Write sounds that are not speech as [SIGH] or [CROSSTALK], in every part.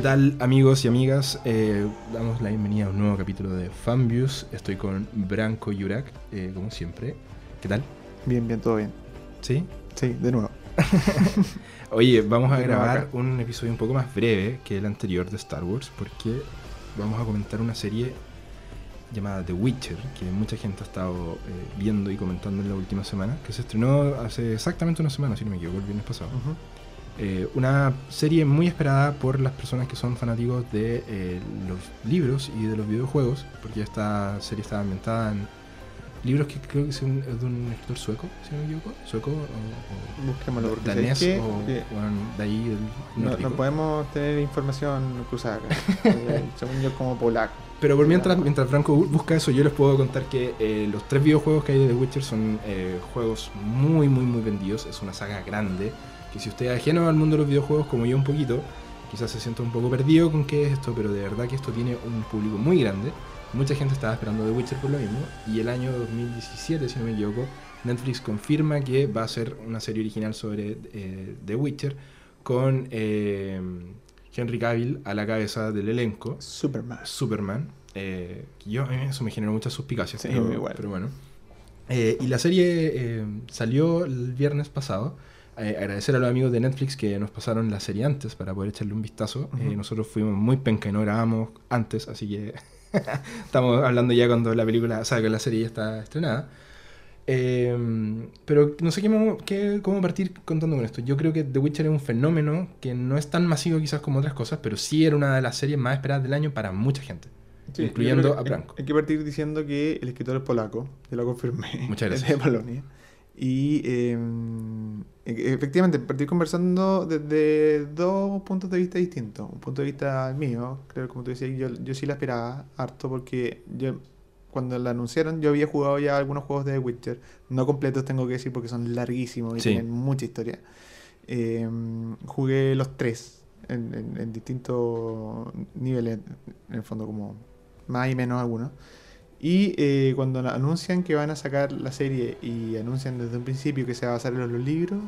¿Qué tal amigos y amigas? Eh, damos la bienvenida a un nuevo capítulo de Fanviews. Estoy con Branco Yurak, eh, como siempre. ¿Qué tal? Bien, bien, todo bien. ¿Sí? Sí, de nuevo. [LAUGHS] Oye, vamos a De grabar acá. un episodio un poco más breve que el anterior de Star Wars porque vamos a comentar una serie llamada The Witcher que mucha gente ha estado eh, viendo y comentando en la última semana, que se estrenó hace exactamente una semana, si no me equivoco, el viernes pasado. Ujú. Eh, una serie muy esperada por las personas que son fanáticos de eh, los libros y de los videojuegos, porque esta serie está ambientada en libros que creo que son es de un escritor sueco, si no me equivoco, sueco o, danés o Que bueno, de ahí el no, podemos tener información cruzada [LAUGHS] Según yo, como polaco. Pero por mientras, mientras Franco bu- busca eso, yo les puedo contar que eh, los tres videojuegos que hay de The Witcher son eh, juegos muy, muy, muy vendidos. Es una saga grande. Que si usted es ajeno al mundo de los videojuegos, como yo un poquito, quizás se sienta un poco perdido con qué es esto, pero de verdad que esto tiene un público muy grande. Mucha gente estaba esperando The Witcher por lo mismo. Y el año 2017, si no me equivoco, Netflix confirma que va a ser una serie original sobre eh, The Witcher con eh, Henry Cavill a la cabeza del elenco. Superman. Superman. eh, yo, mí eso me generó muchas suspicacias. Sí, pero, bueno. Eh, y la serie eh, salió el viernes pasado. Eh, agradecer a los amigos de Netflix que nos pasaron la serie antes para poder echarle un vistazo. Eh, Ujú. nosotros fuimos muy penca y no grabamos antes, así que [LAUGHS] estamos hablando ya cuando la película, o sea, que la serie ya está estrenada. Eh, pero no sé qué, qué- cómo partir contando con esto. Yo creo que The Witcher es un fenómeno que no es tan masivo quizás como otras cosas, pero sí era una de las series más esperadas del año para mucha gente. Sí, incluyendo a Branco. Hay, hay que partir diciendo que el escritor es polaco, ya lo confirmé. Muchas [LAUGHS] Es gracias. de Polonia. Y eh, efectivamente, partir conversando desde dos puntos de vista distintos. Un punto de vista mío, creo que como tú decías, yo, yo sí la esperaba harto porque yo cuando la anunciaron yo había jugado ya algunos juegos de The Witcher. No completos tengo que decir porque son larguísimos y Sí. tienen mucha historia. Eh, jugué los tres en, en- en distintos niveles, en el fondo como más y menos algunos. Y eh, cuando anuncian que van a sacar la serie y anuncian desde un principio que se va a basar en los, libros,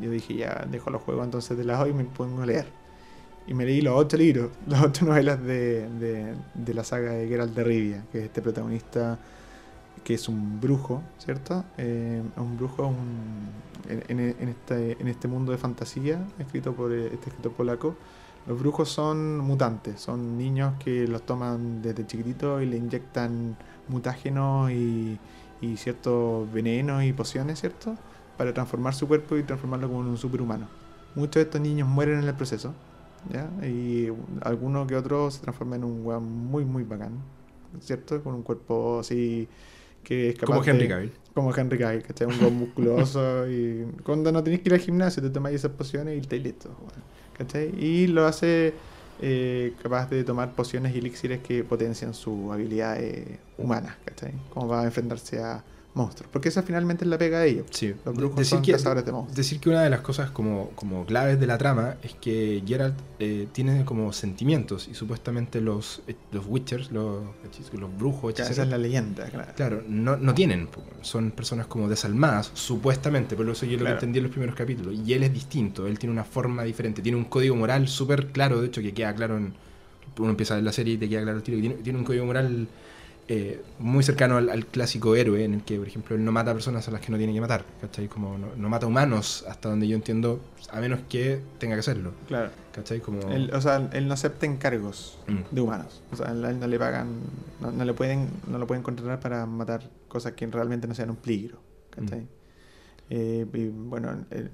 yo dije ya dejo los juegos entonces de lado y me pongo a leer. Y me leí los ocho libros, [LAUGHS] las ocho novelas de, de- la saga de Geralt de Rivia, que es este protagonista que es un brujo, ¿cierto? Eh, un brujo un- en, en- este, en este mundo de fantasía, escrito por este escritor polaco. Los brujos son mutantes, son niños que los toman desde chiquititos y le inyectan mutágenos y, y ciertos venenos y pociones, ¿cierto? Para transformar su cuerpo y transformarlo como en un superhumano. Muchos de estos niños mueren en el proceso, ¿ya? Y alguno que otro se transforma en un weón muy, muy bacán, ¿cierto? Con un cuerpo así que es capaz Como Henry de- Cavill. como Henry Cavill, ¿cachai? Un weón musculoso y cuando no tenés que ir al gimnasio te tomas esas pociones y estás listo, weón, Y lo hace eh, capaz de tomar pociones y elixires que potencian sus habilidades humanas, ¿cachai? Como va a enfrentarse a monstruos. Porque esa finalmente es la pega de ellos. Sí. Los brujos decir son que, cazadores de monstruos. decir que una de las cosas como, como claves de la trama es que Geralt eh, tiene como sentimientos y supuestamente los, eh, los Witchers, los, los brujos, Ya, esa es la leyenda, claro. Claro, no, no tienen, son personas como desalmadas, supuestamente, por eso yo lo que entendí en los primeros capítulos. Y él es distinto, él tiene una forma diferente, tiene un código moral súper claro, de hecho, que queda claro en. Uno empieza a ver la serie y te queda claro el tiro, que tiene, tiene un código moral eh, muy cercano al, al clásico héroe, en el que, por ejemplo, él no mata a personas a las que no tiene que matar, ¿cachai? Como no, no mata humanos, hasta donde yo entiendo, a menos que tenga que hacerlo, Claro. ¿cachai? Como. Él, o sea, él no acepta encargos Mm. de humanos. O sea, él no le pagan, no, no le pueden, no lo pueden contratar para matar cosas que realmente no sean un peligro. ¿cachai? Mm. Eh, y bueno, eh,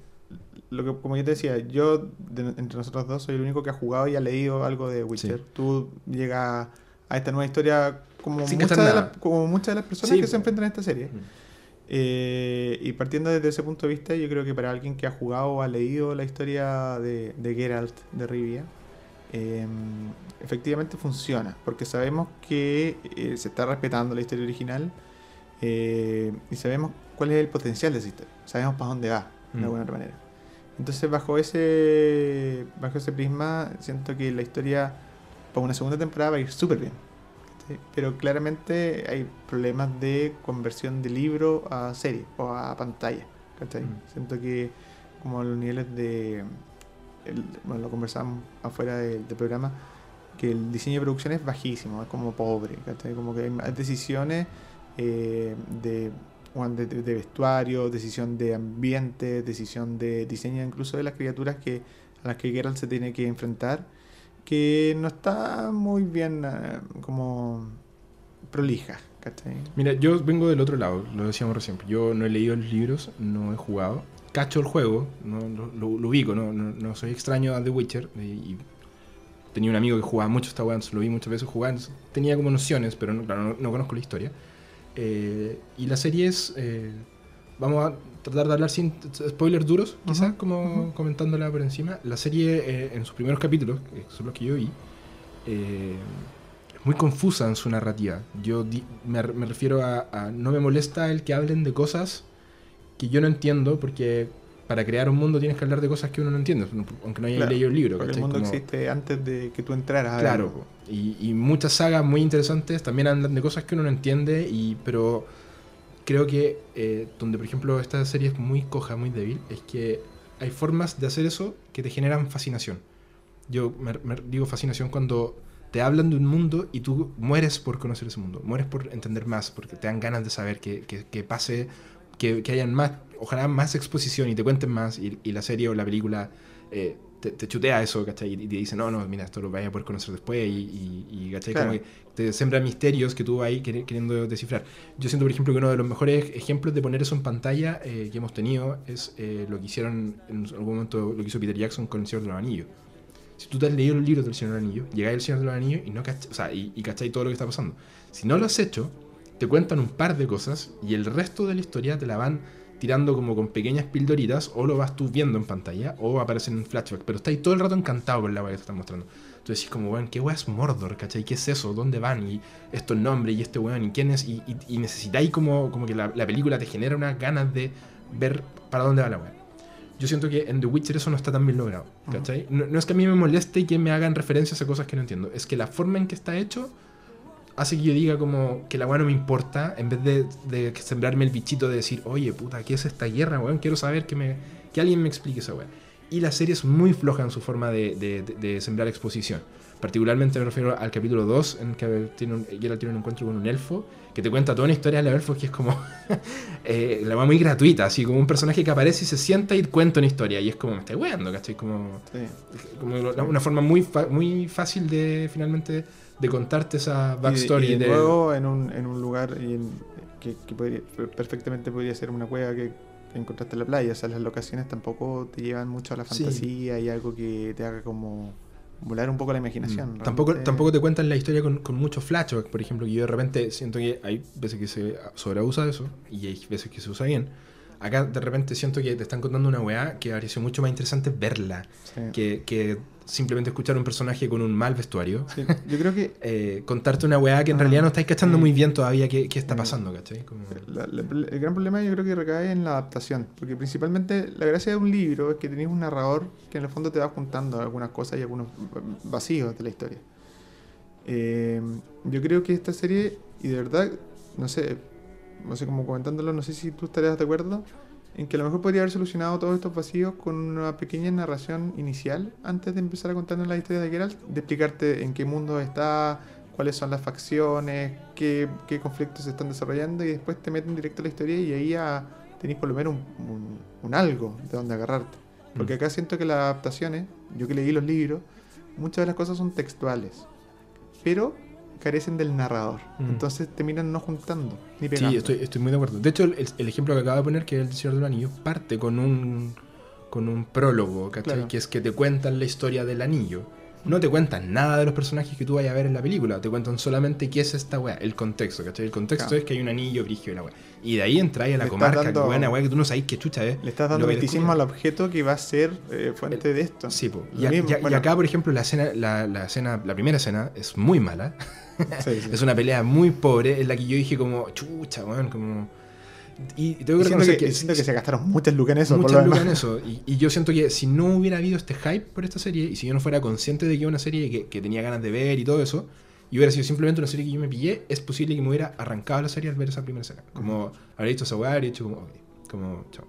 lo que, como yo te decía, yo de- entre nosotros dos soy el único que ha jugado y ha leído algo de Witcher. Sí. Tú llegas a esta nueva historia como, Sin muchas de, las- como muchas de las personas Sí, que se enfrentan a esta serie. Mm. Eh, y partiendo desde ese punto de vista, yo creo que para alguien que ha jugado o ha leído la historia de, de Geralt de Rivia, eh, efectivamente funciona, porque sabemos que eh, se está respetando la historia original eh, y sabemos cuál es el potencial de esa historia, sabemos para dónde va, de Mm. alguna otra manera. Entonces, bajo ese, bajo ese prisma, siento que la historia para una segunda temporada va a ir súper bien. Pero claramente hay problemas de conversión de libro a serie o a pantalla. Mm. Siento que como los niveles de, el- bueno, lo conversábamos afuera del programa, que el diseño de producción es bajísimo, es como pobre, ¿cachai? Como que hay más decisiones eh, de, de- de vestuario, decisión de ambiente, decisión de diseño incluso de las criaturas que, a las que Geralt se tiene que enfrentar, que no está muy bien eh, como prolija, ¿cachai? Mira, yo vengo del otro lado, lo decíamos recién. Yo no he leído los libros, no he jugado. Cacho el juego, no, lo, lo- ubico, no, soy extraño a The Witcher. Tenía un amigo que jugaba mucho esta lo vi muchas veces entonces tenía como nociones, pero no, claro, no conozco la historia. Eh, y la serie es. eh, vamos a tratar de hablar sin spoilers duros, quizás, Ujú, como ujú. comentándola por encima. La serie, eh, en sus primeros capítulos, que son los que yo vi, eh, es muy confusa en su narrativa. Yo di- me, me refiero a, a- No me molesta el que hablen de cosas que yo no entiendo, porque para crear un mundo tienes que hablar de cosas que uno no entiende, aunque no haya Claro, leído el libro. Porque el mundo Como- existe antes de que tú entraras. a Claro, y, y muchas sagas muy interesantes también hablan de cosas que uno no entiende, y, pero creo que eh, donde por ejemplo esta serie es muy coja, muy débil, es que hay formas de hacer eso que te generan fascinación. Yo me, digo fascinación cuando te hablan de un mundo y tú mueres por conocer ese mundo, mueres por entender más, porque te dan ganas de saber que, que- que pase, que, que hayan más, ojalá más exposición y te cuenten más, y, y la serie o la película eh, te, te chutea eso, ¿cachai? Y te dice, no, no, mira, esto lo vayas a poder conocer después, y, y, y, ¿cachai? Claro. Como que te sembra misterios que tú ahí queri- queriendo descifrar. Yo siento, por ejemplo, que uno de los mejores ejemplos de poner eso en pantalla eh, que hemos tenido es eh, lo que hicieron en algún momento, lo que hizo Peter Jackson con El Señor de los Anillos. Si tú te has leído los libros del Señor de los Anillos, llegáis al Señor de los Anillos y no o sea, y, y cacháis todo lo que está pasando. Si no lo has hecho, te cuentan un par de cosas y el resto de la historia te la van tirando como con pequeñas pildoritas o lo vas tú viendo en pantalla o aparecen en flashback, pero estáis todo el rato encantado con la weá que te están mostrando. Entonces decís como, weón, ¿qué weá es Mordor? ¿Cachai? ¿Qué es eso? ¿Dónde van? Y estos nombres y este weón y quién es y, y- y necesitáis como, como que la, la película te genera unas ganas de ver para dónde va la weá. Yo siento que en The Witcher eso no está tan bien logrado, ¿cachai? No, no es que a mí me moleste que me hagan referencias a cosas que no entiendo, es que la forma en que está hecho hace que yo diga como que la weá no me importa, en vez de, sembrarme el bichito de decir, oye, puta, ¿qué es esta guerra, weón? Quiero saber que, me, que alguien me explique esa weá. Y la serie es muy floja en su forma de sembrar exposición. Particularmente me refiero al capítulo 2, en que tiene un, Geralt tiene un encuentro con un elfo, que te cuenta toda una historia de los elfos que es como [LAUGHS] eh, la weá muy gratuita, así como un personaje que aparece y se sienta y cuenta una historia. Y es como, me estoy weando, ¿cachai? Como, Sí. como una forma muy, muy fácil de finalmente de contarte esa backstory. Y, de- nuevo en un, en un lugar y en- que, que podría- perfectamente podría ser una cueva que, encontraste en la playa. O sea, las locaciones tampoco te llevan mucho a la Sí. fantasía y algo que te haga como volar un poco la imaginación. Mm. Tampoco, tampoco te cuentan la historia con, con mucho flashback, por ejemplo, que yo de repente siento que hay veces que se sobreusa eso y hay veces que se usa bien. Acá de repente siento que te están contando una weá que habría sido mucho más interesante verla Sí. que, que simplemente escuchar un personaje con un mal vestuario. Sí, Yo creo que [LAUGHS] eh, contarte una weá que en Ah, realidad no estáis cachando sí. muy bien todavía qué, qué está Sí. pasando, ¿cachai? Como- la- la- el gran problema yo creo que recae en la adaptación. Porque principalmente la gracia de un libro es que tenés un narrador que en el fondo te va juntando algunas cosas y algunos vacíos de la historia. Eh, yo creo que esta serie, y de verdad, no sé, no sé cómo comentándolo, no sé si tú estarías de acuerdo, en que a lo mejor podría haber solucionado todos estos vacíos con una pequeña narración inicial antes de empezar a contarnos la historia de Geralt, de explicarte en qué mundo está, cuáles son las facciones, qué, qué conflictos se están desarrollando y después te meten directo a la historia y ahí ya tenéis por lo menos un, un- un algo de donde agarrarte. Porque Mm. acá siento que las adaptaciones, yo que leí los libros, muchas de las cosas son textuales, pero carecen del narrador. Mm. Entonces terminan no juntando ni pegando. Sí, estoy, estoy muy de acuerdo. De hecho, el, el ejemplo que acabo de poner, que es el Señor del Anillo, parte con un, con un prólogo, ¿cachai? Claro. Que es que te cuentan la historia del anillo. No te cuentan nada de los personajes que tú vayas a ver en la película, te cuentan solamente qué es esta weá, el contexto, ¿cachai? El contexto Claro. es que hay un anillo brigio y la weá. Y de ahí entráis a la Le comarca, dando- que buena weá, que tú no sabes qué chucha es. Le estás dando misticismo al objeto que va a ser eh, fuente de esto. Sí, po. Y, Lo a- mismo, y acá, por ejemplo, la escena, la, la escena, la primera escena es muy mala. [LAUGHS] [LAUGHS] Sí, sí. Es una pelea muy pobre, en la que yo dije como, chucha, weón, como... Y, tengo que reconocer que, que, siento que se gastaron muchas lucas en eso. muchas lucas en eso. Y, y yo siento que si no hubiera habido este hype por esta serie, y si yo no fuera consciente de que era una serie que, que tenía ganas de ver y todo eso, y hubiera sido simplemente una serie que yo me pillé, es posible que me hubiera arrancado la serie al ver esa primera escena. Como habría dicho esa weá, habría dicho como, ok, como, chao.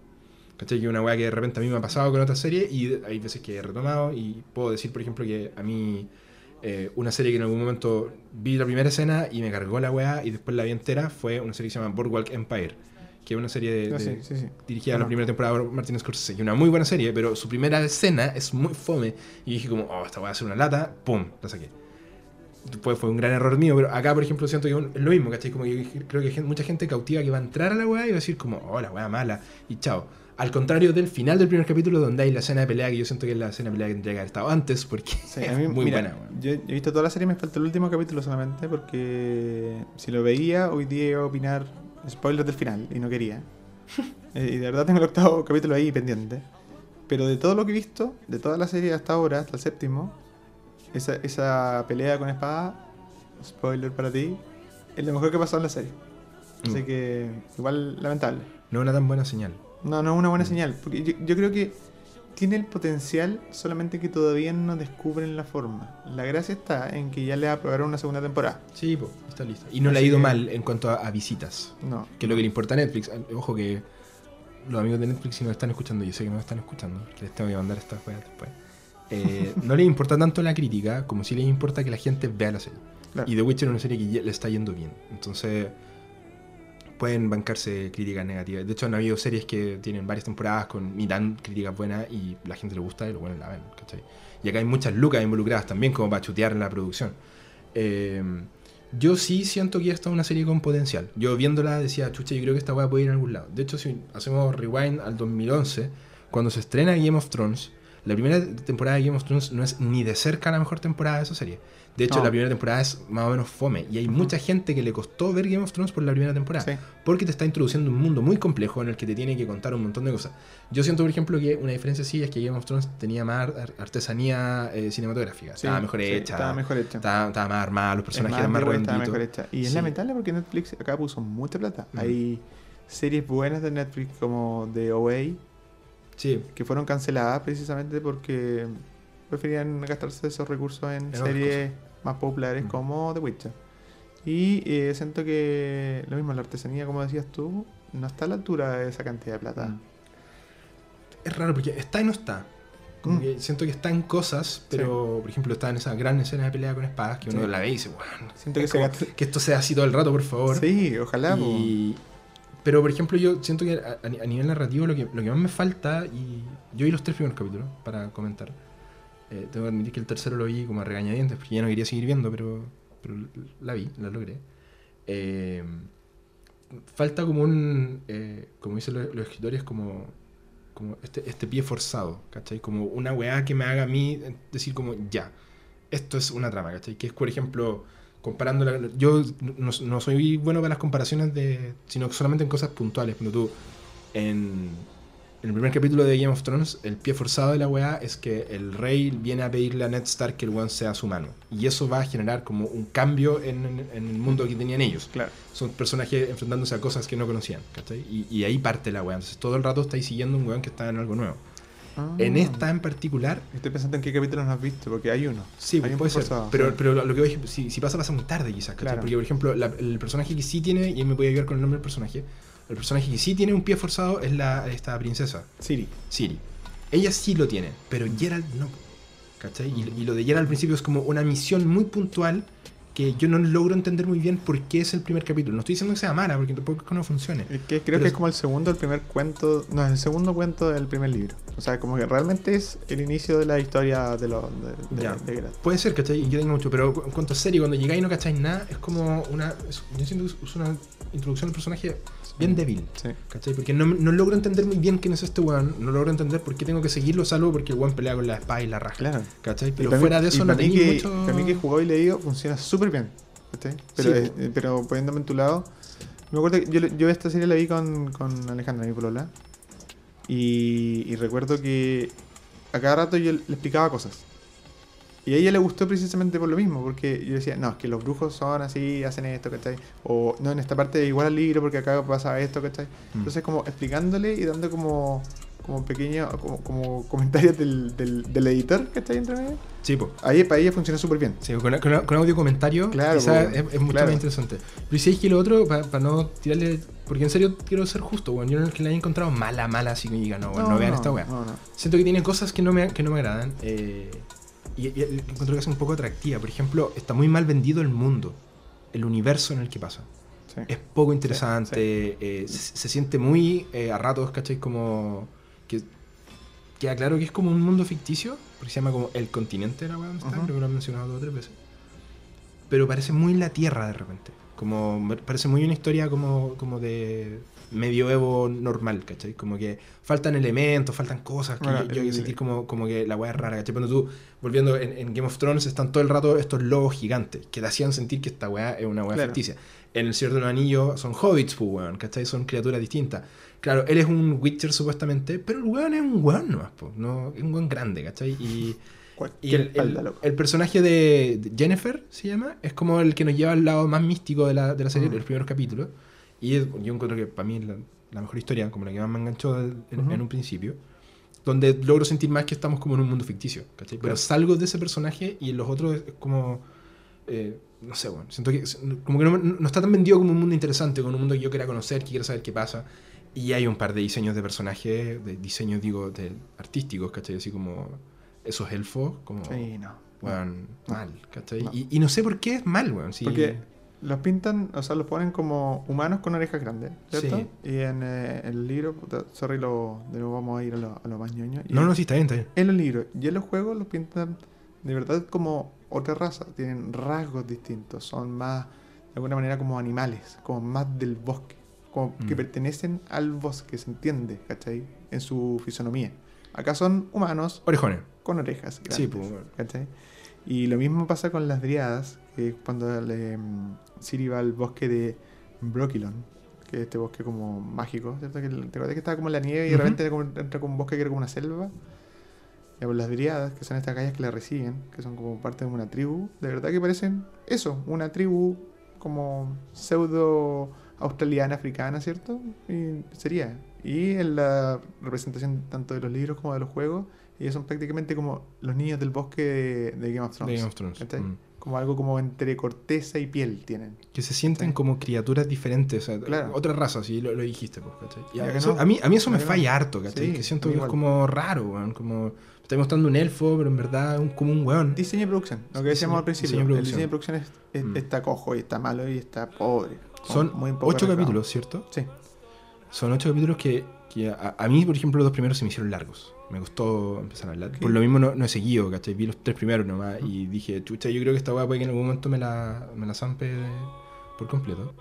¿Cachai? Que una weá que de repente a mí me ha pasado con otra serie y hay veces que he retomado y puedo decir, por ejemplo, que a mí eh, una serie que en algún momento vi la primera escena y me cargó la weá y después la vi entera fue una serie que se llama Boardwalk Empire, que es una serie de, Ah, sí, de- sí, sí. dirigida en la Bueno. primera temporada por Martin Scorsese, y una muy buena serie, pero su primera escena es muy fome y dije como, oh, esta weá va a ser una lata, pum, la saqué. Después fue un gran error mío, pero acá, por ejemplo, siento que es lo mismo, ¿cachai? Como que creo que mucha gente cautiva que va a entrar a la weá y va a decir como, oh, la weá mala, y chao. Al contrario del final del primer capítulo, donde hay la escena de pelea, que yo siento que es la escena de pelea que tendría que haber estado antes, porque Sí, [LAUGHS] es a mí, muy mira, buena, yo, he visto toda la serie, me falta el último capítulo solamente porque si lo veía hoy día iba a opinar spoilers del final y no quería. [LAUGHS] Eh, y de verdad tengo el octavo capítulo ahí pendiente. Pero de todo lo que he visto, de toda la serie hasta ahora, hasta el séptimo, esa, esa pelea con espada, spoiler para ti, es lo mejor que ha pasado en la serie. Así Mm. que igual lamentable. No una tan buena señal. No, no es una buena señal. Porque yo, yo creo que tiene el potencial, solamente que todavía no descubren la forma. La gracia está en que ya le aprobaron una segunda temporada. Sí, pues, está lista. Y no le ha ido que- mal en cuanto a, a visitas. No. que es lo que le importa a Netflix. Ojo que los amigos de Netflix, si nos están escuchando, yo sé que nos están escuchando, les tengo que mandar estas weas después. eh, [LAUGHS] no les importa tanto la crítica como si les importa que la gente vea la serie. Claro. Y The Witcher es una serie que ya le está yendo bien. Entonces, pueden bancarse críticas negativas. De hecho, han habido series que tienen varias temporadas con ni tan críticas buenas y la gente le gusta y lo bueno la ven, ¿cachai? Y acá hay muchas lucas involucradas también como para chutear en la producción. Eh, yo sí siento que esta es una serie con potencial. Yo viéndola decía, chucha, yo creo que esta weá puede ir a algún lado. De hecho, si hacemos rewind al 2011, cuando se estrena Game of Thrones, la primera temporada de Game of Thrones no es ni de cerca la mejor temporada de esa serie. De hecho, No. la primera temporada es más o menos fome. Y hay mucha gente que le costó ver Game of Thrones por la primera temporada. Sí. Porque te está introduciendo un mundo muy complejo en el que te tiene que contar un montón de cosas. Yo siento, por ejemplo, que una diferencia sí es que Game of Thrones tenía más ar- artesanía eh, cinematográfica. Sí, estaba mejor sí, hecha. Estaba mejor hecha. Estaba, estaba más armada, los Es personajes más eran más estaba redonditos. mejor hecha. Y es lamentable porque Netflix acá puso mucha plata. Hay series buenas de Netflix como The OA Sí, que fueron canceladas precisamente porque preferían gastarse esos recursos en, series más populares Mm. como The Witcher. Y eh, siento que lo mismo, la artesanía, como decías tú, no está a la altura de esa cantidad de plata. Mm. es raro porque está y no está. Como Mm. que siento que está en cosas, pero por ejemplo está en esa gran escena de pelea con espadas que uno Sí. la ve y dice, bueno, Siento que se esto sea así todo el rato, por favor. Sí, ojalá. po. Pero por ejemplo, yo siento que a, a ni- a nivel narrativo lo que, lo que más me falta, y yo vi los tres primeros capítulos para comentar. Eh, tengo que admitir que el tercero lo vi como a regañadientes, porque ya no quería seguir viendo, pero, la vi, la logré. Eh, falta como un, eh, como dicen los, escritores, como, como este, este pie forzado, ¿cachai? Como una weá que me haga a mí decir como, ya, esto es una trama, ¿cachai? Que es, por ejemplo, comparando la- yo no, no soy bueno para las comparaciones de sino solamente en cosas puntuales. Cuando tú en, en el primer capítulo de Game of Thrones el pie forzado de la weá es que el rey viene a pedirle a Ned Stark que el weón sea su mano. Y eso va a generar como un cambio en, en- en el mundo que tenían ellos. Claro. son personajes enfrentándose a cosas que no conocían. Y, y ahí parte la weá. Entonces todo el rato estáis siguiendo un weón que está en algo nuevo Ah. en esta en particular Estoy pensando en qué capítulo no has visto, porque hay uno. Sí, Hay un puede ser. forzado, pero, sí. pero lo que voy a si, si pasa, pasa muy tarde quizás. Claro. Porque, por ejemplo, la- el personaje que sí tiene, y ahí me puede ayudar con el nombre del personaje, el personaje que sí tiene un pie forzado es la, esta princesa, Siri. Siri. Ella sí lo tiene, pero Geralt no. ¿Cachai? Y, y lo de Geralt al principio es como una misión muy puntual que yo no logro entender muy bien por qué es el primer capítulo. No estoy diciendo que sea mala, porque tampoco no funcione. Es que creo Pero que es como el segundo, el primer cuento. No, es el segundo cuento del primer libro. O sea, como que realmente es el inicio de la historia de los. De, de- Ya. de. Puede ser, ¿cachai? Yo tengo mucho, pero en cuanto a serie, cuando llegáis y no cacháis nada, es como una. es- yo siento que es una introducción al personaje bien débil. Sí. ¿Cachai? Porque no, no logro entender muy bien quién es este weón. No logro entender por qué tengo que seguirlo, salvo porque el weón pelea con la espada y la raja. Claro. ¿Cachai? Pero fuera mí- de eso no tenía que, mucho. Para mí que he jugado y leído funciona súper bien. ¿cachai? Pero, Sí, eh, eh, pero poniéndome en tu lado. Me acuerdo que yo, yo esta serie la vi con, con Alejandra, mi polola. Y, y recuerdo que a cada rato yo le explicaba cosas. Y a ella le gustó precisamente por lo mismo, porque yo decía, no, es que los brujos son así, hacen esto, ¿cachai? O no, en esta parte igual al libro porque acá pasa esto, ¿cachai? Mm. Entonces como explicándole y dando como, como pequeños, como, como comentarios del, del, del editor, ¿cachai? Entre medio. Sí, po. Ahí para ella funciona súper bien. Sí, con, con- con audio comentario, Claro, quizás es, es mucho Claro. más interesante. Pero si es que lo otro, para no tirarle Porque en serio quiero ser justo, weón. Yo no es que la haya encontrado mala, mala, así que diga, no, weón, no, No, vean no, esta weá. no. Siento que tiene cosas que no me, que no me agradan. eh, y, y encuentro que es un poco atractiva. Por ejemplo, está muy mal vendido el mundo, el universo en el que pasa. Sí. Es poco interesante, eh, se, se siente muy eh, a ratos, ¿cachai? Como que queda claro que es como un mundo ficticio, porque se llama como el continente, la weá donde está, creo que lo han mencionado dos o tres veces. Pero parece muy la Tierra de repente. Como, parece muy una historia como, como de medioevo normal, ¿cachai? Como que faltan elementos, faltan cosas que Bueno, yo, yo sentir como, como que la weá es rara, ¿cachai? Cuando tú, volviendo en, en Game of Thrones, están todo el rato estos lobos gigantes que te hacían sentir que esta weá es una weá Claro. ficticia. En El Señor de los Anillos son hobbits, pues, weón, ¿cachai? Son criaturas distintas. Claro, él es un Witcher supuestamente, pero el weón es un weón nomás, pues, no, es un weón grande, ¿cachai? Y, [LAUGHS] y el, el- el personaje de Jennifer, se llama, es como el que nos lleva al lado más místico de la, de la serie, Mm. de los primeros capítulos. Y es- yo encuentro que para mí es la, la mejor historia, como la que más me enganchó en, Ujú. en un principio. Donde logro sentir más que estamos como en un mundo ficticio, ¿cachai? Pero Claro. salgo de ese personaje y en los otros es como... eh, no sé, bueno, siento que como que no, no está tan vendido como un mundo interesante, como un mundo que yo quiera conocer, que quiera saber qué pasa. Y hay un par de diseños de personajes, de diseños, digo, de artísticos, ¿cachai? Así como esos elfos, como... Sí, no. Weón, No. mal, ¿cachai? No. Y, y no sé por qué es mal, weón. sí. Porque los pintan, o sea, los ponen como humanos con orejas grandes, ¿cierto? Sí. Y en eh, el libro, sorry, lo, de nuevo vamos a ir a lo, a lo más ñoño. Y No, no, sí, está bien, está bien. En los libros y en los juegos los pintan de verdad como otra raza, tienen rasgos distintos, son más, de alguna manera, como animales, como más del bosque, como que Mm. pertenecen al bosque, se entiende, ¿cachai? En su fisonomía. Acá son humanos Orejones. con orejas grandes, Sí, pues, bueno. ¿cachai? Y lo mismo pasa con las driadas, que cuando le, mm, Ciri va al bosque de Brokilon, que es este bosque como mágico, ¿cierto? Que, ¿Te acuerdas que estaba como en la nieve y de repente como- entra como un bosque que era como una selva? Ya, pues las driadas, que son estas calles que la reciben, que son como parte de una tribu, de verdad que parecen eso, una tribu como pseudo australiana, africana, ¿cierto? Y sería. Y en la representación tanto de los libros como de los juegos, ellos son prácticamente como los niños del bosque de, de Game of Thrones. Game of Thrones. Mm. Como algo como entre corteza y piel tienen. Que se sienten Sí. como criaturas diferentes, o sea, Claro. otra raza, sí, lo, lo dijiste, pues, ¿cachai? Y Y a, eso- no. a mí, a mí eso me falla harto, ¿cachai? Sí, que siento que es como raro, weón, como... Está mostrando un elfo, pero en verdad es un- como un weón. Diseño y producción, lo que decíamos al principio. diseño y El diseño y producción es- es- Mm. está cojo y está malo y está pobre. Son muy ocho capítulos, ¿cierto? Sí. Son ocho capítulos que, que a, a mí, por ejemplo, los dos primeros se me hicieron largos. Me gustó empezar a hablar. Por lo mismo no, no he seguido, ¿cachai? Vi los tres primeros nomás y dije, chucha, yo creo que esta weá puede que en algún momento me la, me la zampe por completo.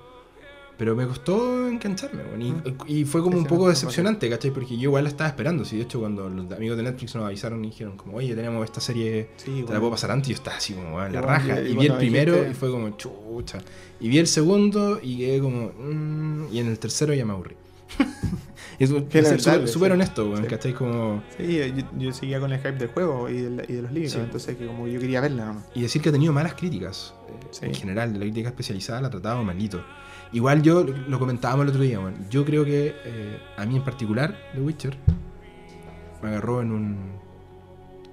Pero me costó engancharme, weón, y, y fue como un poco decepcionante, ¿cachai? Porque yo igual la estaba esperando. Sí, de hecho, cuando los amigos de Netflix nos avisaron y dijeron, como, oye, tenemos esta serie Sí, te la bueno. puedo pasar antes y yo estaba así como "weón, la Igual, raja. y- Y, vi el primero y fue como chucha. Y vi el segundo y quedé como. "Mm", y en el tercero ya me aburrí. [LAUGHS] es súper honesto, weón. ¿cachai? Como. Sí, yo, yo seguía con el hype del juego y, del- y de los libros, entonces que como yo quería verla nomás. Y decir que ha tenido malas críticas. En general, de la crítica especializada la ha tratado malito. Igual yo lo comentábamos el otro día, weón. Yo creo que eh, a mí en particular, The Witcher, me agarró en un.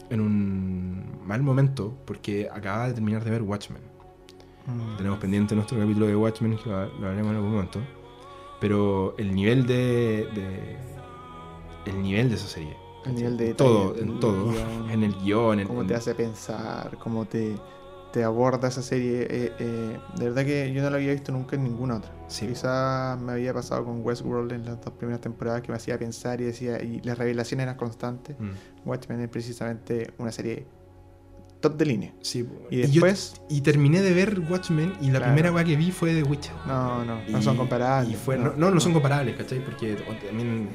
en un mal momento porque acababa de terminar de ver Watchmen. Mm. Tenemos pendiente nuestro capítulo de Watchmen, que lo, lo haremos en algún momento. Pero el nivel de, de- El nivel de esa serie. El nivel de En todo, en todo. guion, [LAUGHS] En el guion, en, cómo te hace pensar, cómo te, te aborda esa serie. eh, eh, de verdad que yo no la había visto nunca en ninguna otra. Sí. Quizás me había pasado con Westworld en las dos primeras temporadas que me hacía pensar y decía, y las revelaciones eran constantes. Mm, Watchmen es precisamente una serie top de línea. sí. Y yo- después, y terminé de ver Watchmen y la Claro. primera weá que vi fue de Witcher. no, no, no Y- son comparables. y fue- no, no, no son comparables, ¿cachai? Porque también.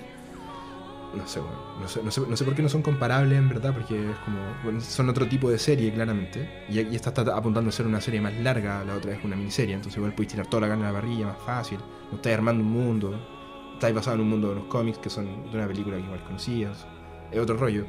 No sé, bueno, no sé, no, sé, no sé por qué no son comparables en verdad, porque es como. bueno, son otro tipo de serie, claramente. Y, y esta está apuntando a ser una serie más larga, la otra es una miniserie, entonces igual podéis tirar toda la carne a la parrilla más fácil. No estáis armando un mundo, estáis basado en un mundo de los cómics que son de una película que igual conocías. Es otro rollo.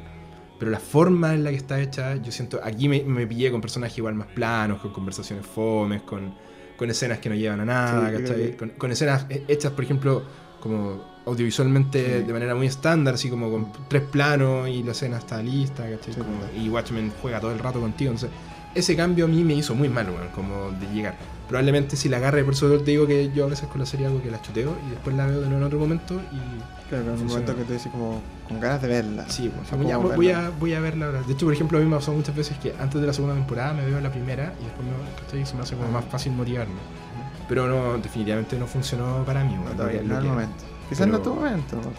Pero la forma en la que está hecha, yo siento. Aquí me, me pillé con personajes igual más planos, con conversaciones fomes, con, con escenas que no llevan a nada, Sí, Con, con escenas he- hechas, por ejemplo, como audiovisualmente Sí. de manera muy estándar, así como con tres planos y la escena está lista, ¿cachai? Sí, Como- y Watchmen juega todo el rato contigo, entonces ese cambio a mí me hizo muy mal, weón, como de llegar. Probablemente si la agarre, por eso te digo que yo a veces con la serie hago que la chuteo y después la veo de nuevo en otro momento y Claro, en un momento que te dices como con ganas de verla. Sí, pues, O sea, voy, a, voy, a, voy a verla ahora. De hecho, por ejemplo, a mí me pasó muchas veces que antes de la segunda temporada me veo la primera y después me, se me hace como más fácil motivarme. Pero no, definitivamente no funcionó para mí. No, todavía no que- momento. Quizás no es tu pero- momento. ¿no?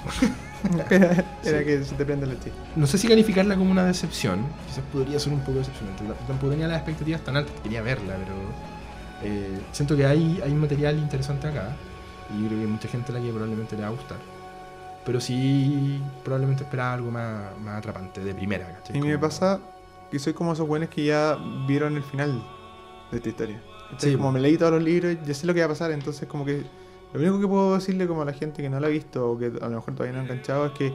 [LAUGHS] Era era Sí. que se te prende la chispa. No sé si calificarla como una decepción. Quizás podría ser un poco decepcionante. Tampoco tenía las expectativas tan altas. Quería verla, pero eh, siento que hay, hay material interesante acá. Y yo creo que hay mucha gente a la que probablemente le va a gustar. Pero sí, probablemente esperaba algo más, más atrapante de primera. ¿cachai? Y me pasa que soy como esos buenos que ya vieron el final de esta historia. Sí, como me leí todos los libros, ya sé lo que va a pasar, entonces como que lo único que puedo decirle como a la gente que no la ha visto o que a lo mejor todavía no ha enganchado es que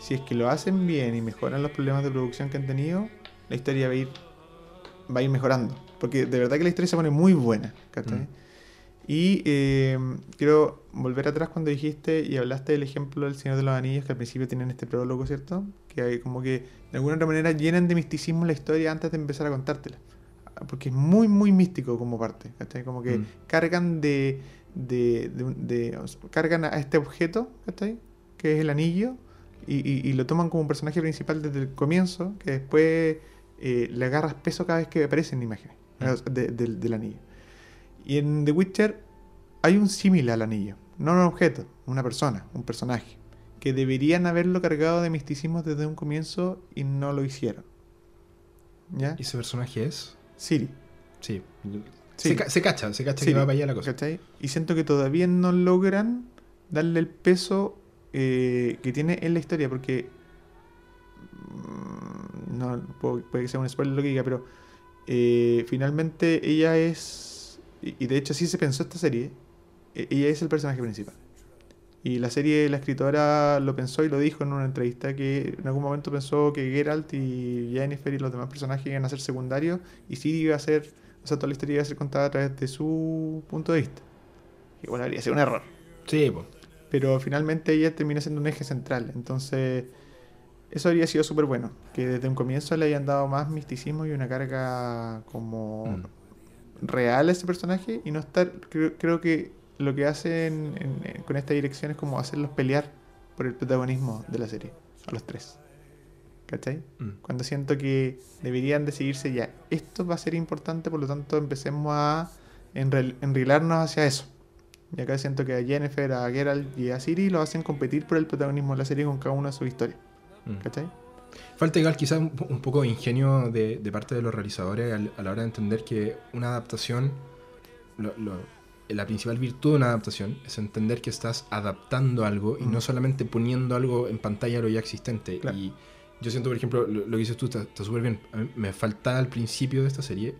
si es que lo hacen bien y mejoran los problemas de producción que han tenido, la historia va a ir, va a ir mejorando. Porque de verdad que la historia se pone muy buena. ¿cachai? Mm. Y eh, quiero volver atrás cuando dijiste y hablaste del ejemplo del Señor de los Anillos, que al principio tienen este prólogo, ¿cierto? Que hay como que de alguna otra manera llenan de misticismo la historia antes de empezar a contártela. Porque es muy, muy místico como parte, ¿cachai? Como que Mm. cargan de, de, de un- de- o sea, cargan a este objeto, ¿cachai? Que es el anillo, y, y- y lo toman como un personaje principal desde el comienzo, que después eh, le agarras peso cada vez que aparece en imágenes O sea, de- del- anillo. Y en The Witcher hay un símil al anillo, no un objeto, una persona, un personaje, que deberían haberlo cargado de misticismo desde un comienzo y no lo hicieron. ¿Ya? ¿Y ese personaje es? Siri. Sí. Sí. Se, ca- se cacha, se cacha Sí. que va para allá la cosa. ¿Cachai? Y siento que todavía no logran darle el peso eh, que tiene en la historia, porque. mm, No, puedo- puede que sea un spoiler lo que diga, pero. Eh, finalmente ella es. Y, de hecho, así se pensó esta serie. e- Ella es el personaje principal. Y la serie, la escritora lo pensó y lo dijo en una entrevista que en algún momento pensó que Geralt y Jennifer y los demás personajes iban a ser secundarios y Ciri iba a ser, o sea, toda la historia iba a ser contada a través de su punto de vista. Igual habría sido un error. Sí, pues. Pero finalmente ella termina siendo un eje central. Entonces, eso habría sido súper bueno. Que desde un comienzo le hayan dado más misticismo y una carga como Mm. real a ese personaje y no estar. Creo, creo que lo que hacen en- en- con esta dirección es como hacerlos pelear por el protagonismo de la serie, a los tres. ¿Cachai? Mm. Cuando siento que deberían decidirse ya, esto va a ser importante, por lo tanto empecemos a enrel- enrilarnos hacia eso. Y acá siento que a Jennifer, a Geralt y a Siri lo hacen competir por el protagonismo de la serie con cada una de sus historias. Mm. ¿Cachai? Falta igual quizás un, un poco de ingenio de, de parte de los realizadores al- a la hora de entender que una adaptación, lo- lo- la principal virtud de una adaptación es entender que estás adaptando algo y Mm. no solamente poniendo algo en pantalla lo ya existente. Claro. Y yo siento, por ejemplo, lo, lo que dices tú está súper bien. A mí me falta al principio de esta serie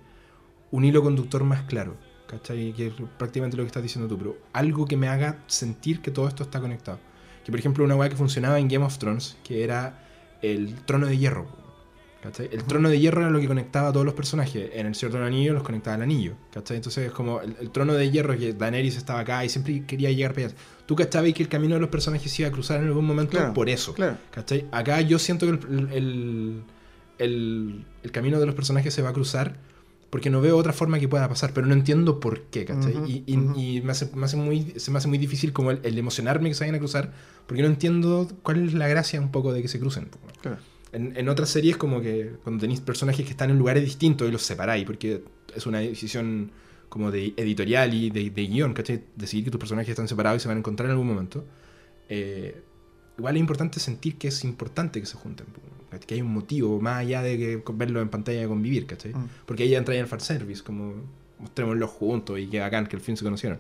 un hilo conductor más claro. ¿Cachai? Que es prácticamente lo que estás diciendo tú, pero algo que me haga sentir que todo esto está conectado. Que por ejemplo una weá que funcionaba en Game of Thrones, que era el trono de hierro. ¿cachai? El trono de hierro era lo que conectaba a todos los personajes. En el Señor del Anillo los conectaba al anillo. ¿cachai? Entonces es como el, el trono de hierro que Daenerys estaba acá y siempre quería llegar para allá. Tú cachabas que el camino de los personajes se iba a cruzar en algún momento Claro, por eso. Claro. ¿Cachai? Acá yo siento que el, el, el- el camino de los personajes se va a cruzar porque no veo otra forma que pueda pasar, pero no entiendo por qué, ¿cachai? Ujú, y y- ujú. y me, hace, me hace muy, se me hace muy difícil como el, el emocionarme que se vayan a cruzar, porque no entiendo cuál es la gracia un poco de que se crucen. Claro. En, en otras series como que cuando tenéis personajes que están en lugares distintos y los separáis, porque es una decisión como de editorial y de, de guion, ¿cachai? Decidir que tus personajes están separados y se van a encontrar en algún momento. Eh, igual es importante sentir que es importante que se junten, ¿cachai? que hay un motivo más allá de que verlo en pantalla convivir, ¿cachai? Mm. Porque ahí ya entra en el fanservice, como mostrémoslo juntos y que bacán que al fin se conocieron.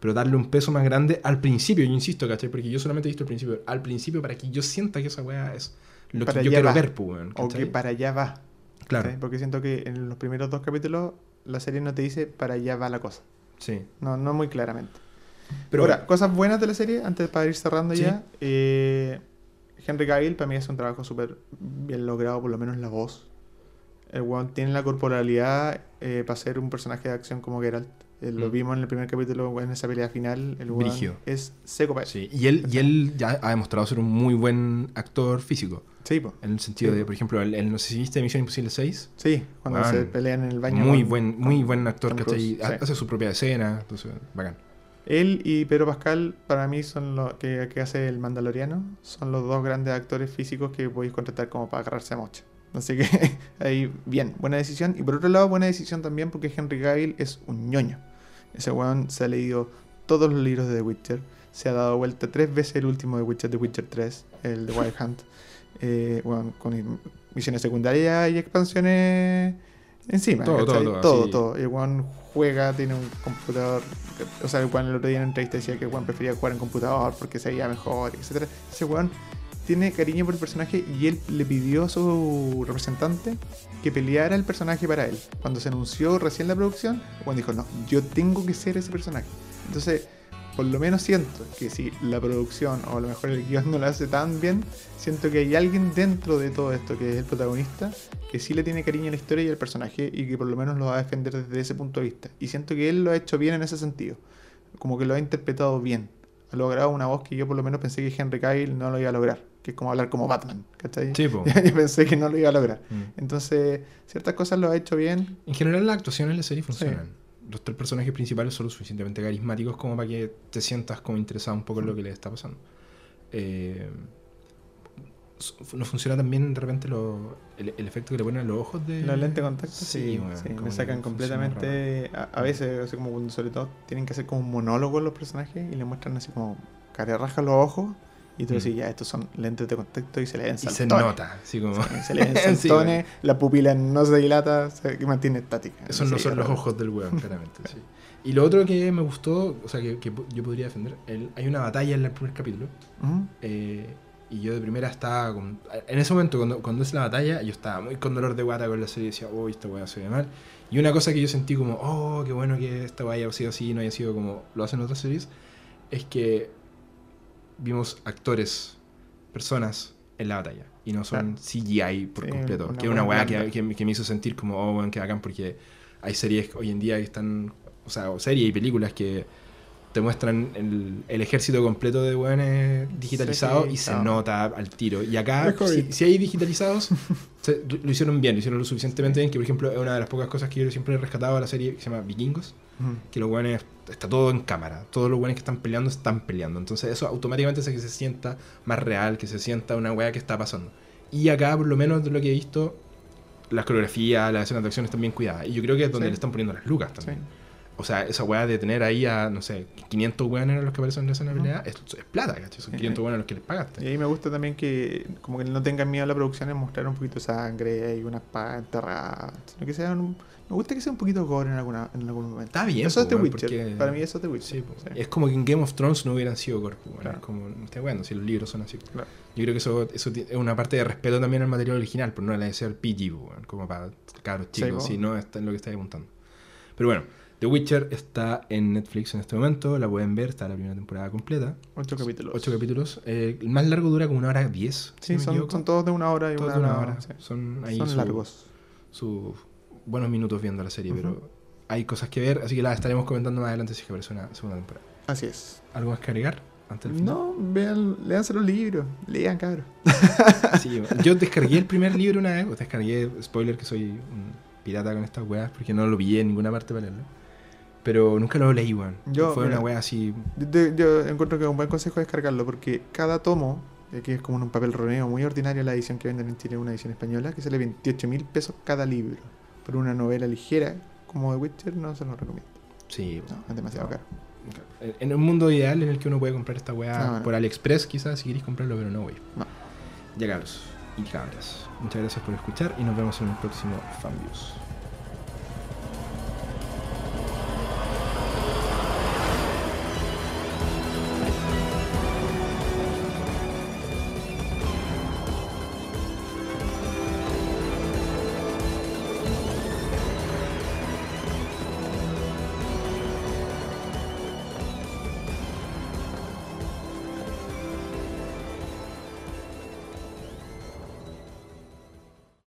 Pero darle un peso más grande al principio, yo insisto, ¿cachai? Porque yo solamente he visto el principio. Al principio para que yo sienta que esa weá es lo Para que yo quiero va. ver, weón, O ¿cachai? que para allá va. Claro, ¿cachai? Porque siento que en los primeros dos capítulos la serie no te dice para allá va la cosa. sí. No, no muy claramente. Pero Ahora, cosas buenas de la serie, antes para ir cerrando Sí. ya. eh, Henry Cavill para mí es un trabajo súper bien logrado, por lo menos la voz. El weón tiene la corporalidad eh, para ser un personaje de acción como Geralt. Eh, lo Mm. vimos en el primer capítulo, en esa pelea final. El weón es seco para. Sí, y él, y él ya ha demostrado ser un muy buen actor físico. Sí, po. En el sentido Sí. de, por ejemplo, el, el- no sé si viste Misión Imposible 6. Sí, cuando Weón, se pelean en el baño. Muy con- buen, muy con buen actor. Cruise, sí. Hace su propia escena, entonces, bacán. Él y Pedro Pascal, para mí, son los que, que hace el Mandaloriano. Son los dos grandes actores físicos que podéis contratar como para agarrarse a mocha. Así que [LAUGHS] ahí, bien, buena decisión. Y por otro lado, buena decisión también porque Henry Cavill es un ñoño. Ese weón se ha leído todos los libros de The Witcher. Se ha dado vuelta tres veces el último de Witcher, The Witcher 3, el de Wild Hunt. [LAUGHS] Eh, weón, con misiones secundarias y expansiones encima. Todo, todo, todo, todo. todo. El weón juega, tiene un computador. O sea, el weón el otro día en entrevista decía que weón prefería jugar en computador porque se veía mejor, etc. Ese weón tiene cariño por el personaje y él le pidió a su representante que peleara el personaje para él. Cuando se anunció recién la producción, Juan dijo, no, yo tengo que ser ese personaje. Entonces, por lo menos siento que si la producción o a lo mejor el guion no lo hace tan bien, siento que hay alguien dentro de todo esto que es el protagonista que sí le tiene cariño a la historia y al personaje y que por lo menos lo va a defender desde ese punto de vista. Y siento que él lo ha hecho bien en ese sentido. Como que lo ha interpretado bien. Ha logrado una voz que yo por lo menos pensé que Henry Cavill no lo iba a lograr. Que es como hablar como Batman. ¿Cachai? Sí, yo [LAUGHS] pensé que no lo iba a lograr. Mm. Entonces, ciertas cosas lo ha hecho bien. En general las actuaciones en la serie funcionan. Los tres personajes principales son lo suficientemente carismáticos como para que te sientas como interesado un poco en lo que les está pasando. Eh, no funciona también de repente lo- el, el efecto que le ponen a los ojos de... Los lentes de contacto, sí, Sí, bueno, sí, como me sacan completamente. A, a veces, así como sobre todo tienen que hacer como un monólogo los personajes y le muestran así como carerraja los ojos. Y tú Mm. decís, ya, estos son lentes de contacto y se le ven Y se saltones. nota, así como... [LAUGHS] Sí, se le ven Sí, saltones, la pupila no se dilata, se mantiene estática. Esos no son los ojos del weón, claramente. [LAUGHS] sí. Y lo otro que me gustó, o sea, que, que yo podría defender, el- hay una batalla en el primer capítulo. Ujú. eh, y yo de primera estaba con- En ese momento, cuando, cuando es la batalla, yo estaba muy con dolor de guata con la serie y decía, uy, esta weá se ve mal. Y una cosa que yo sentí como, oh, qué bueno que esta weá haya sido así, no haya sido como lo hacen otras series, es que vimos actores, personas en la batalla. Y no son. CGI por Sí, completo. una que es una weá que, que, que me hizo sentir como, oh, weón, que bacán, porque hay series hoy en día que están, o sea, o series y películas que te muestran el, el ejército completo de weones digitalizados y se nota al tiro. Y acá, si, si hay digitalizados, [LAUGHS] se- lo hicieron bien, lo hicieron lo suficientemente bien, que por ejemplo es una de las pocas cosas que yo siempre he rescatado de la serie que se llama Vikingos, Ujú. que los weones, está todo en cámara, todos los weones que están peleando están peleando. Entonces eso automáticamente hace que se sienta más real, que se sienta una weá que está pasando. Y acá, por lo menos de lo que he visto, las coreografías, las escenas de acción están bien cuidadas. Y yo creo que es donde Sí. le están poniendo las lucas Sí. O sea, esa weá de tener ahí a, no sé, 500 weones los que aparecen en de pelea, es, es plata, ¿cachai? Son Sí. 500 weones los que les pagaste. Y ahí me gusta también que como que no tengan miedo a la producción en mostrar un poquito de sangre y una espada enterrada. Sino que sean un- me gusta que sea un poquito gore en, alguna, en algún momento. Está bien, Eso es The Witcher. porque- Para mí eso es The Witcher. Sí. Sí. Es como que en Game of Thrones no hubieran sido. Bueno, Claro. como, está bueno, si los libros son así. Claro. Yo creo que eso, eso es una parte de respeto también al material original, pero no le de ser PG, como para cabros Sí, chicos, po. si no está en lo que está apuntando. Pero bueno, The Witcher está en Netflix en este momento, la pueden ver, está la primera temporada completa. Ocho capítulos. Ocho capítulos. Eh, el más largo dura como una hora diez. Sí, no son, son todos de una hora y Todos una, de una hora. sí. Son ahí Son su- largos. sus buenos minutos viendo la serie, pero hay cosas que ver, así que las estaremos comentando más adelante si es que aparece una segunda temporada. Así es. ¿Algo más que agregar antes del final? No, vean, léanse los libros. Lean, cabros. [LAUGHS] Sí, yo descargué el primer libro una vez, descargué, spoiler que soy un pirata con estas weas, porque no lo pillé en ninguna parte para leerlo. Pero nunca lo leí, weón. Yo, Fue mira, una wea así. Yo, encuentro que un buen consejo es descargarlo porque cada tomo, eh, que es como en un papel roneo muy ordinario la edición que venden en Chile, una edición española, que sale 28 mil pesos cada libro. Por una novela ligera como The Witcher no se lo recomiendo. Sí. No, es demasiado caro. En en un mundo ideal en el que uno puede comprar esta no. por AliExpress, quizás, si queréis comprarlo, pero no, wey. No. Ya, cabros y cabras. Muchas gracias por escuchar y nos vemos en el próximo Fanviews.